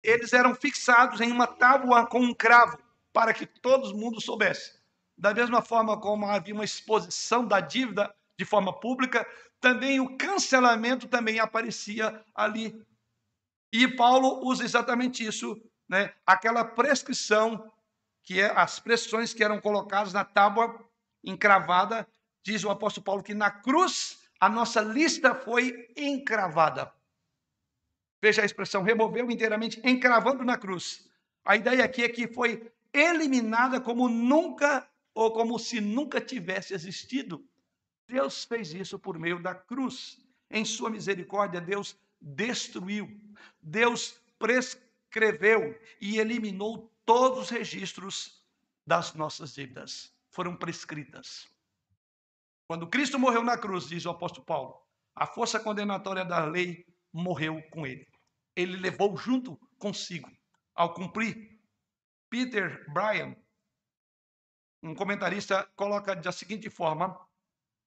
eles eram fixados em uma tábua com um cravo, para que todo mundo soubesse. Da mesma forma como havia uma exposição da dívida de forma pública, também o cancelamento também aparecia ali. E Paulo usa exatamente isso, né? Aquela prescrição que é as prescrições que eram colocadas na tábua encravada, diz o apóstolo Paulo que na cruz a nossa lista foi encravada. Veja a expressão, removeu inteiramente, encravando na cruz. A ideia aqui é que foi eliminada como nunca ou como se nunca tivesse existido. Deus fez isso por meio da cruz. Em sua misericórdia, Deus destruiu, Deus prescreveu e eliminou todos os registros das nossas dívidas. Foram prescritas. Quando Cristo morreu na cruz, diz o apóstolo Paulo, a força condenatória da lei morreu com ele. Ele levou junto consigo ao cumprir. Peter Bryan, um comentarista, coloca da seguinte forma: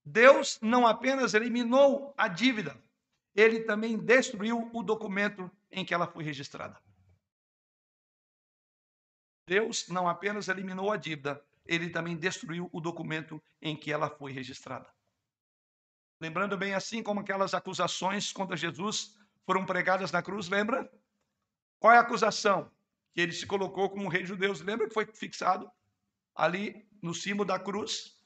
Deus não apenas eliminou a dívida, ele também destruiu o documento em que ela foi registrada. Deus não apenas eliminou a dívida, ele também destruiu o documento em que ela foi registrada. Lembrando bem, assim como aquelas acusações contra Jesus foram pregadas na cruz, lembra? Qual é a acusação? Que ele se colocou como rei judeu. Lembra que foi fixado ali no cimo da cruz?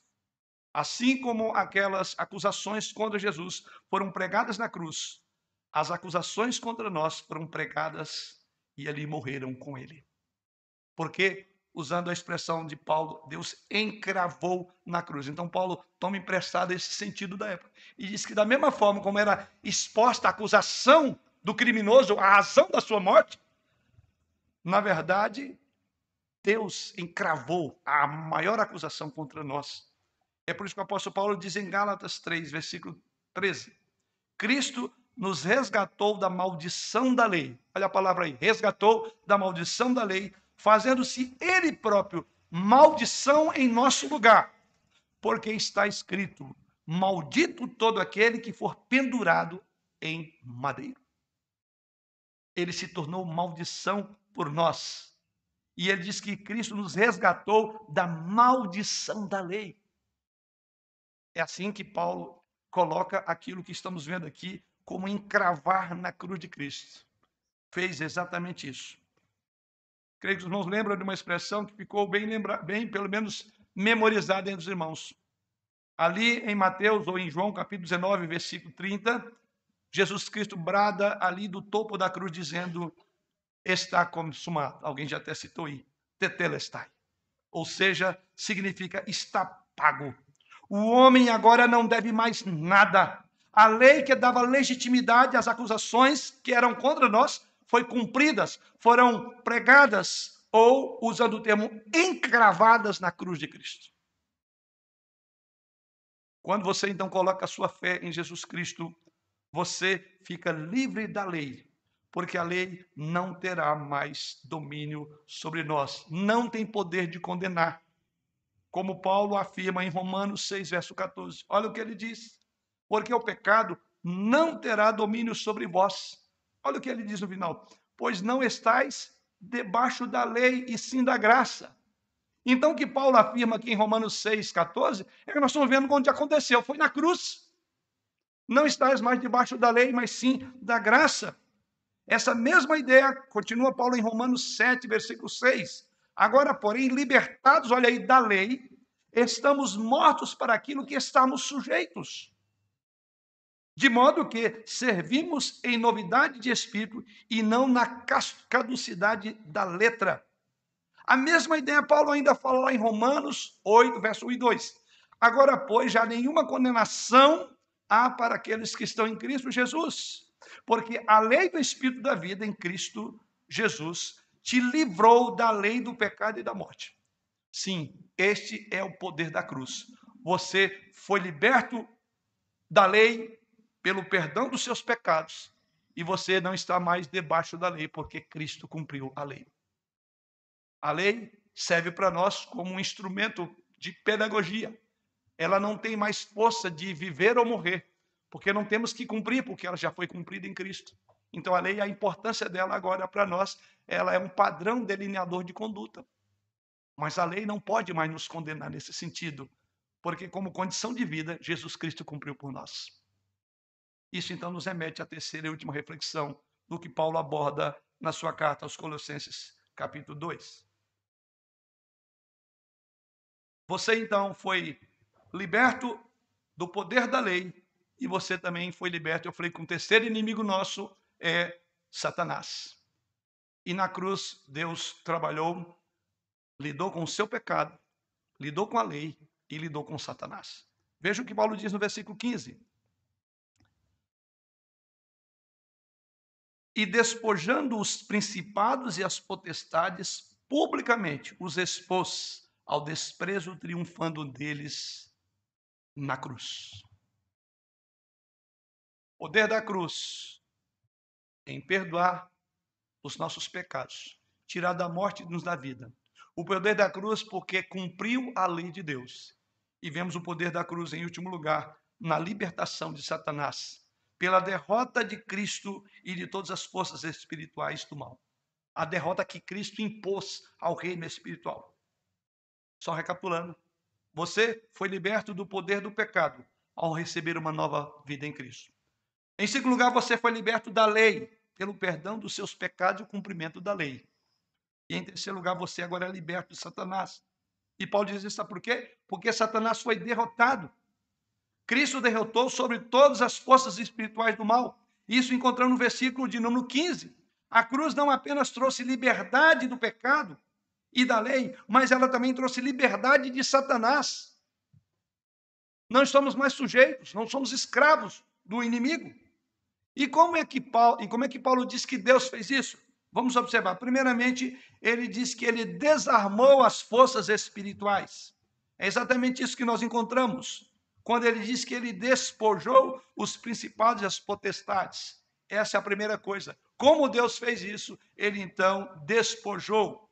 Assim como aquelas acusações contra Jesus foram pregadas na cruz, as acusações contra nós foram pregadas e ali morreram com ele. Porque, usando a expressão de Paulo, Deus encravou na cruz. Então, Paulo toma emprestado esse sentido da época e diz que, da mesma forma como era exposta a acusação do criminoso, a razão da sua morte, na verdade, Deus encravou a maior acusação contra nós é por isso que o apóstolo Paulo diz em Gálatas 3, versículo 13: Cristo nos resgatou da maldição da lei. Olha a palavra aí, resgatou da maldição da lei, fazendo-se ele próprio maldição em nosso lugar. Porque está escrito: Maldito todo aquele que for pendurado em madeiro. Ele se tornou maldição por nós. E ele diz que Cristo nos resgatou da maldição da lei. É assim que Paulo coloca aquilo que estamos vendo aqui como encravar na cruz de Cristo. Fez exatamente isso. Creio que os irmãos lembram de uma expressão que ficou bem, lembra, bem pelo menos, memorizada entre os irmãos. Ali em Mateus ou em João, capítulo 19, versículo 30, Jesus Cristo brada ali do topo da cruz, dizendo: Está consumado. Alguém já até citou aí. Tetelestai. Ou seja, significa está pago. O homem agora não deve mais nada. A lei que dava legitimidade às acusações que eram contra nós foi cumpridas, foram pregadas ou, usando o termo, encravadas na cruz de Cristo. Quando você então coloca a sua fé em Jesus Cristo, você fica livre da lei, porque a lei não terá mais domínio sobre nós, não tem poder de condenar como Paulo afirma em Romanos 6, verso 14. Olha o que ele diz: porque o pecado não terá domínio sobre vós. Olha o que ele diz no final: pois não estáis debaixo da lei e sim da graça. Então, o que Paulo afirma aqui em Romanos 6, 14, é que nós estamos vendo onde aconteceu, foi na cruz. Não estáis mais debaixo da lei, mas sim da graça. Essa mesma ideia continua Paulo em Romanos 7, versículo 6. Agora, porém, libertados, olha aí, da lei, estamos mortos para aquilo que estamos sujeitos. De modo que servimos em novidade de espírito e não na caducidade da letra. A mesma ideia Paulo ainda fala lá em Romanos 8, verso 1 e 2. Agora, pois, já nenhuma condenação há para aqueles que estão em Cristo Jesus, porque a lei do Espírito da vida em Cristo Jesus te livrou da lei do pecado e da morte. Sim, este é o poder da cruz. Você foi liberto da lei pelo perdão dos seus pecados e você não está mais debaixo da lei porque Cristo cumpriu a lei. A lei serve para nós como um instrumento de pedagogia. Ela não tem mais força de viver ou morrer, porque não temos que cumprir, porque ela já foi cumprida em Cristo. Então a lei, a importância dela agora para nós, ela é um padrão delineador de conduta. Mas a lei não pode mais nos condenar nesse sentido, porque como condição de vida, Jesus Cristo cumpriu por nós. Isso então nos remete à terceira e última reflexão do que Paulo aborda na sua carta aos Colossenses, capítulo 2. Você então foi liberto do poder da lei e você também foi liberto. Eu falei que o terceiro inimigo nosso é Satanás. E na cruz, Deus trabalhou, lidou com o seu pecado, lidou com a lei e lidou com Satanás. Veja o que Paulo diz no versículo 15. E despojando os principados e as potestades, publicamente os expôs ao desprezo, triunfando deles na cruz. O poder da cruz em perdoar os nossos pecados, tirar da morte e nos da vida. O poder da cruz porque cumpriu a lei de Deus. E vemos o poder da cruz em último lugar na libertação de Satanás, pela derrota de Cristo e de todas as forças espirituais do mal. A derrota que Cristo impôs ao reino espiritual. Só recapitulando, você foi liberto do poder do pecado ao receber uma nova vida em Cristo. Em segundo lugar, você foi liberto da lei, pelo perdão dos seus pecados e o cumprimento da lei. E em terceiro lugar, você agora é liberto de Satanás. E Paulo diz isso por quê? Porque Satanás foi derrotado. Cristo derrotou sobre todas as forças espirituais do mal. Isso encontramos no versículo de número 15. A cruz não apenas trouxe liberdade do pecado, e da lei, mas ela também trouxe liberdade de Satanás. Não estamos mais sujeitos, não somos escravos do inimigo. E como é que Paulo, e como é que Paulo diz que Deus fez isso? Vamos observar. Primeiramente, ele diz que ele desarmou as forças espirituais. É exatamente isso que nós encontramos quando ele diz que ele despojou os principados e as potestades. Essa é a primeira coisa. Como Deus fez isso, ele então despojou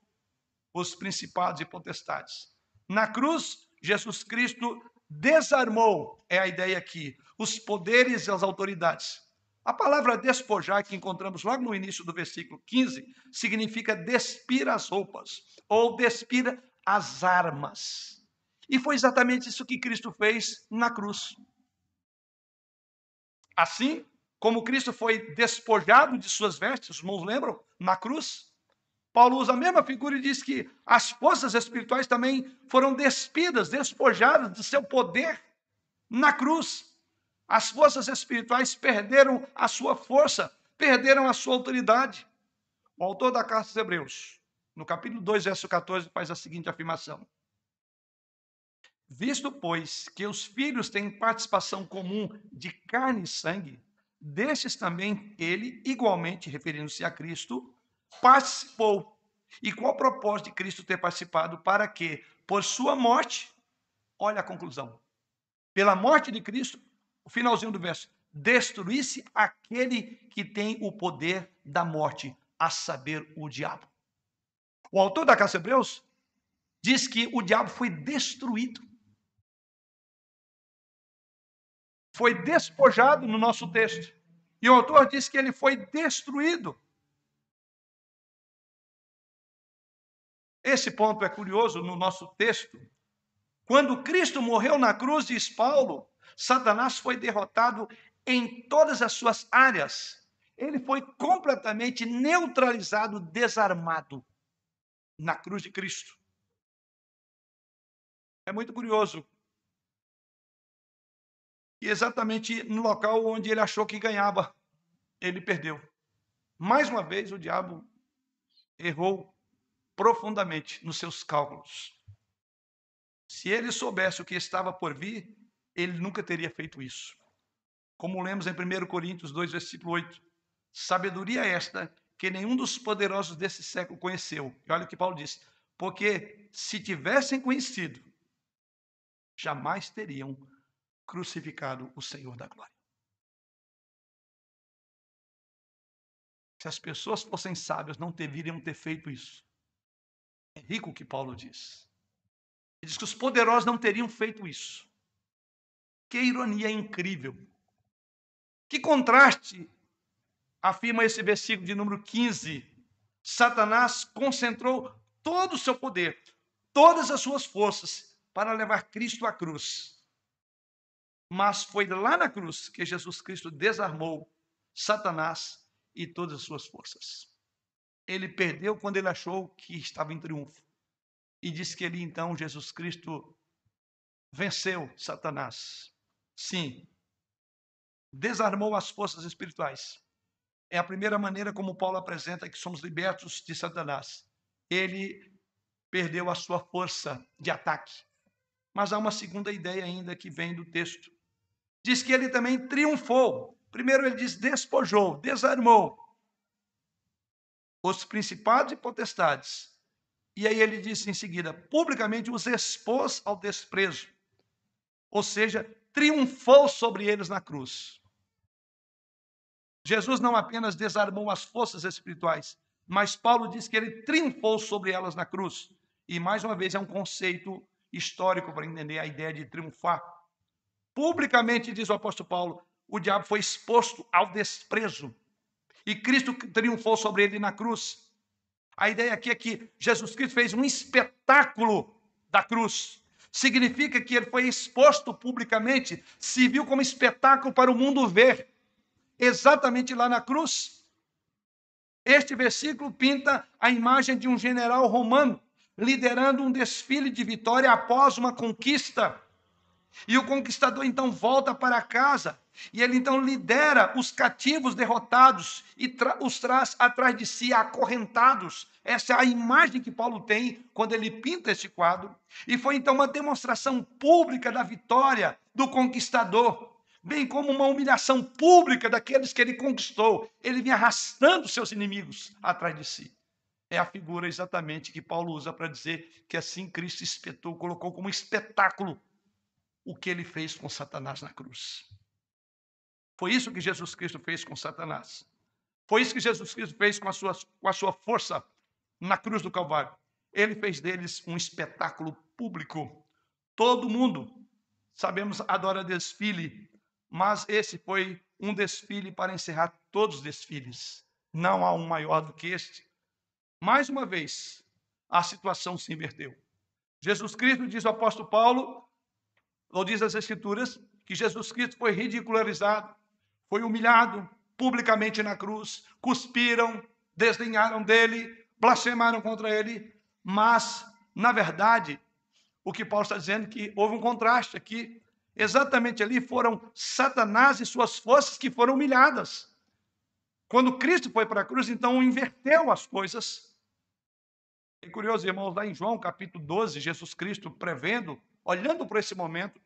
os principados e potestades. Na cruz, Jesus Cristo desarmou, é a ideia aqui, os poderes e as autoridades. A palavra despojar, que encontramos logo no início do versículo 15, significa despir as roupas, ou despir as armas. E foi exatamente isso que Cristo fez na cruz. Assim como Cristo foi despojado de suas vestes, os irmãos lembram? Na cruz, Paulo usa a mesma figura e diz que as forças espirituais também foram despidas, despojadas de seu poder na cruz. As forças espirituais perderam a sua força, perderam a sua autoridade. O autor da carta aos Hebreus, no capítulo 2, verso 14, faz a seguinte afirmação: Visto, pois, que os filhos têm participação comum de carne e sangue, destes também ele, igualmente referindo-se a Cristo, participou. E qual o propósito de Cristo ter participado? Para que, por sua morte, olha a conclusão. Pela morte de Cristo, o finalzinho do verso, destruísse aquele que tem o poder da morte, a saber, o diabo. O autor da Carta Hebreus diz que o diabo foi destruído. Foi despojado no nosso texto. E o autor diz que ele foi destruído. Esse ponto é curioso no nosso texto. Quando Cristo morreu na cruz, diz Paulo, Satanás foi derrotado em todas as suas áreas. Ele foi completamente neutralizado, desarmado na cruz de Cristo. É muito curioso. E exatamente no local onde ele achou que ganhava, ele perdeu. Mais uma vez, o diabo errou profundamente nos seus cálculos. Se ele soubesse o que estava por vir, ele nunca teria feito isso. Como lemos em 1 Coríntios 2, versículo 8. Sabedoria esta que nenhum dos poderosos desse século conheceu. E olha o que Paulo diz: porque se tivessem conhecido, jamais teriam crucificado o Senhor da glória. Se as pessoas fossem sábias, não deveriam ter feito isso. É rico o que Paulo diz. Ele diz que os poderosos não teriam feito isso. Que ironia incrível. Que contraste afirma esse versículo de número 15. Satanás concentrou todo o seu poder, todas as suas forças para levar Cristo à cruz. Mas foi lá na cruz que Jesus Cristo desarmou Satanás e todas as suas forças. Ele perdeu quando ele achou que estava em triunfo. E disse que ele então, Jesus Cristo, venceu Satanás. Sim, desarmou as forças espirituais. É a primeira maneira como Paulo apresenta que somos libertos de Satanás. Ele perdeu a sua força de ataque. Mas há uma segunda ideia ainda que vem do texto. Diz que ele também triunfou. Primeiro ele diz despojou, desarmou os principados e potestades. E aí ele disse em seguida, publicamente os expôs ao desprezo. Ou seja, triunfou sobre eles na cruz. Jesus não apenas desarmou as forças espirituais, mas Paulo diz que ele triunfou sobre elas na cruz. E mais uma vez é um conceito histórico para entender a ideia de triunfar. Publicamente, diz o apóstolo Paulo, o diabo foi exposto ao desprezo. E Cristo triunfou sobre ele na cruz. A ideia aqui é que Jesus Cristo fez um espetáculo da cruz. Significa que ele foi exposto publicamente, se viu como espetáculo para o mundo ver exatamente lá na cruz. Este versículo pinta a imagem de um general romano liderando um desfile de vitória após uma conquista. E o conquistador então volta para casa e ele então lidera os cativos derrotados e tra os traz atrás de si acorrentados. Essa é a imagem que Paulo tem quando ele pinta este quadro. E foi então uma demonstração pública da vitória do conquistador bem como uma humilhação pública daqueles que ele conquistou. Ele vinha arrastando seus inimigos atrás de si. É a figura exatamente que Paulo usa para dizer que assim Cristo espetou, colocou como espetáculo o que ele fez com Satanás na cruz. Foi isso que Jesus Cristo fez com Satanás. Foi isso que Jesus Cristo fez com a sua, com a sua força na cruz do Calvário. Ele fez deles um espetáculo público. Todo mundo, sabemos, adora desfile, mas esse foi um desfile para encerrar todos os desfiles. Não há um maior do que este. Mais uma vez, a situação se inverteu. Jesus Cristo, diz o apóstolo Paulo, ou diz as Escrituras, que Jesus Cristo foi ridicularizado, foi humilhado publicamente na cruz, cuspiram, desdenharam dele, blasfemaram contra ele, mas, na verdade, o que Paulo está dizendo é que houve um contraste aqui Exatamente ali foram Satanás e suas forças que foram humilhadas. Quando Cristo foi para a cruz, então inverteu as coisas. É curioso, irmãos, lá em João capítulo 12, Jesus Cristo prevendo, olhando para esse momento,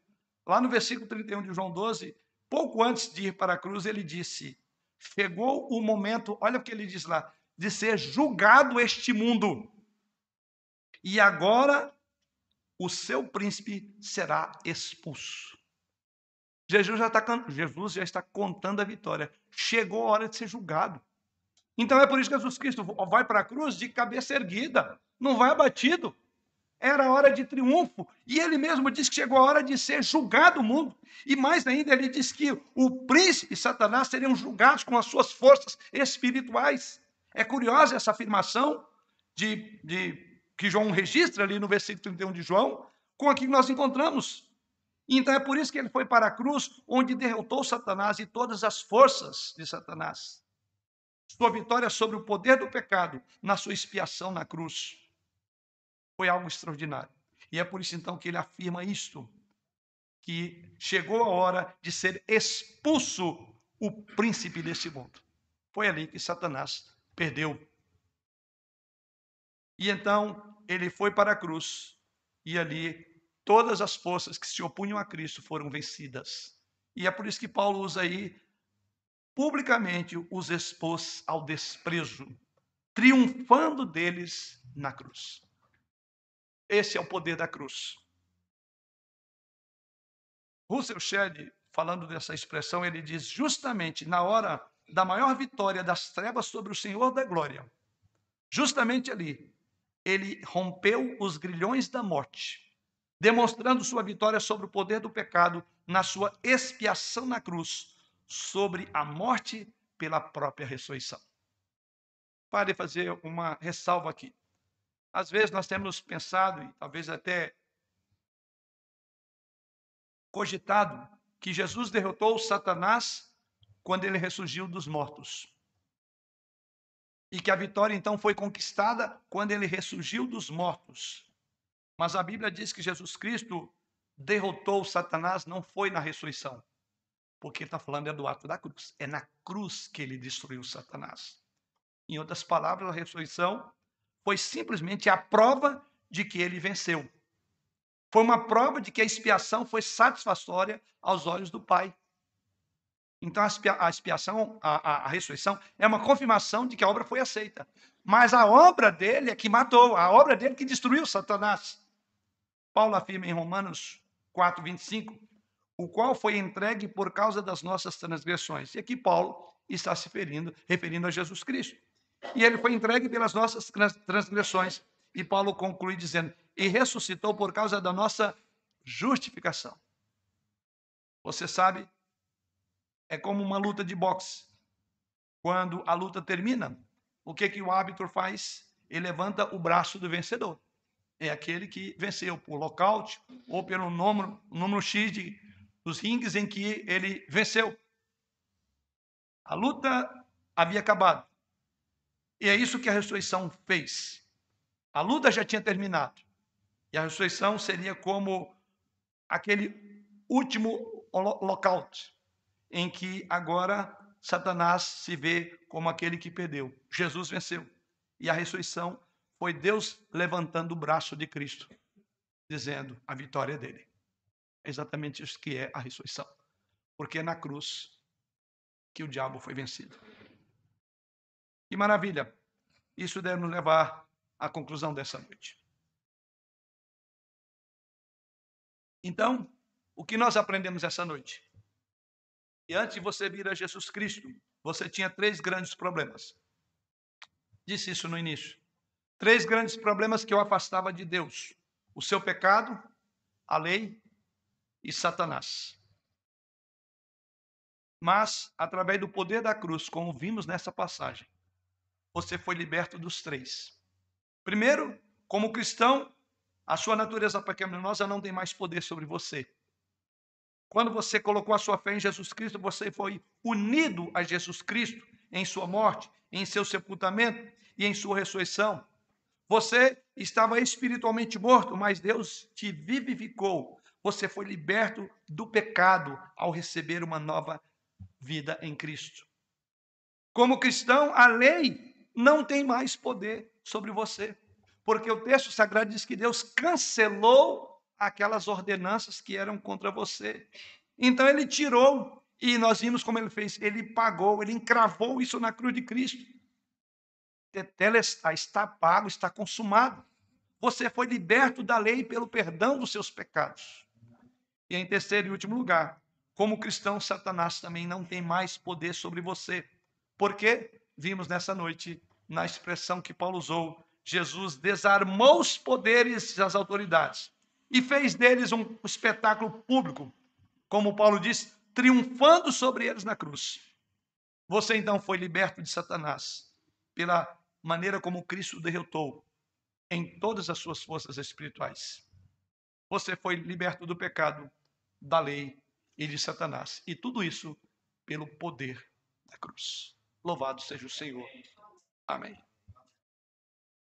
lá no versículo 31 de João 12, pouco antes de ir para a cruz, ele disse: Chegou o momento, olha o que ele diz lá, de ser julgado este mundo. E agora o seu príncipe será expulso. Jesus já, está, Jesus já está contando a vitória. Chegou a hora de ser julgado. Então é por isso que Jesus Cristo vai para a cruz de cabeça erguida, não vai abatido. Era a hora de triunfo. E ele mesmo diz que chegou a hora de ser julgado o mundo. E mais ainda, ele diz que o príncipe e Satanás seriam julgados com as suas forças espirituais. É curiosa essa afirmação de, de que João registra ali no versículo 31 de João, com aquilo que nós encontramos então é por isso que ele foi para a cruz, onde derrotou Satanás e todas as forças de Satanás. Sua vitória sobre o poder do pecado na sua expiação na cruz foi algo extraordinário. E é por isso então que ele afirma isto, que chegou a hora de ser expulso o príncipe desse mundo. Foi ali que Satanás perdeu. E então ele foi para a cruz e ali todas as forças que se opunham a Cristo foram vencidas. E é por isso que Paulo usa aí, publicamente os expôs ao desprezo, triunfando deles na cruz. Esse é o poder da cruz. Russell Shedd, falando dessa expressão, ele diz: justamente na hora da maior vitória das trevas sobre o Senhor da glória, justamente ali, ele rompeu os grilhões da morte, demonstrando sua vitória sobre o poder do pecado na sua expiação na cruz, sobre a morte pela própria ressurreição. Pare fazer uma ressalva aqui. Às vezes nós temos pensado, e talvez até cogitado, que Jesus derrotou Satanás quando ele ressurgiu dos mortos. E que a vitória então foi conquistada quando ele ressurgiu dos mortos. Mas a Bíblia diz que Jesus Cristo derrotou Satanás não foi na ressurreição, porque está falando é do ato da cruz. É na cruz que ele destruiu Satanás. Em outras palavras, a ressurreição foi simplesmente a prova de que ele venceu. Foi uma prova de que a expiação foi satisfatória aos olhos do Pai. Então, a expiação, a, a, a, ressurreição, é uma confirmação de que a obra foi aceita. Mas a obra dele é que matou, a obra dele que destruiu Satanás. Paulo afirma em Romanos 4, 25, o qual foi entregue por causa das nossas transgressões. E aqui Paulo está se referindo, referindo a Jesus Cristo. E ele foi entregue pelas nossas transgressões. E Paulo conclui dizendo: e ressuscitou por causa da nossa justificação. Você sabe, é como uma luta de boxe. Quando a luta termina, o que, que o árbitro faz? Ele levanta o braço do vencedor. É aquele que venceu por lockout ou pelo número, número X de, dos rings em que ele venceu. A luta havia acabado. E é isso que a ressurreição fez. A luta já tinha terminado. E a ressurreição seria como aquele último lockout, em que agora Satanás se vê como aquele que perdeu. Jesus venceu. E a ressurreição foi Deus levantando o braço de Cristo, dizendo a vitória dele. É exatamente isso que é a ressurreição. Porque é na cruz que o diabo foi vencido. Que maravilha! Isso deve nos levar à conclusão dessa noite. Então, o que nós aprendemos essa noite? E antes de você vir a Jesus Cristo, você tinha três grandes problemas. Disse isso no início. Três grandes problemas que o afastava de Deus: o seu pecado, a lei e Satanás. Mas, através do poder da cruz, como vimos nessa passagem, você foi liberto dos três. Primeiro, como cristão, a sua natureza pecaminosa não tem mais poder sobre você. Quando você colocou a sua fé em Jesus Cristo, você foi unido a Jesus Cristo em sua morte, em seu sepultamento e em sua ressurreição. Você estava espiritualmente morto, mas Deus te vivificou. Você foi liberto do pecado ao receber uma nova vida em Cristo. Como cristão, a lei não tem mais poder sobre você. Porque o texto sagrado diz que Deus cancelou aquelas ordenanças que eram contra você. Então ele tirou, e nós vimos como ele fez. Ele pagou, ele encravou isso na cruz de Cristo. Tetelestai, está pago, está consumado. Você foi liberto da lei pelo perdão dos seus pecados. E em terceiro e último lugar, como cristão, Satanás também não tem mais poder sobre você. Porque vimos nessa noite na expressão que Paulo usou, Jesus desarmou os poderes e as autoridades e fez deles um espetáculo público, como Paulo diz, triunfando sobre eles na cruz. Você então foi liberto de Satanás pela maneira como Cristo derrotou em todas as suas forças espirituais. Você foi liberto do pecado, da lei e de Satanás. E tudo isso pelo poder da cruz. Louvado seja o Senhor. Amém.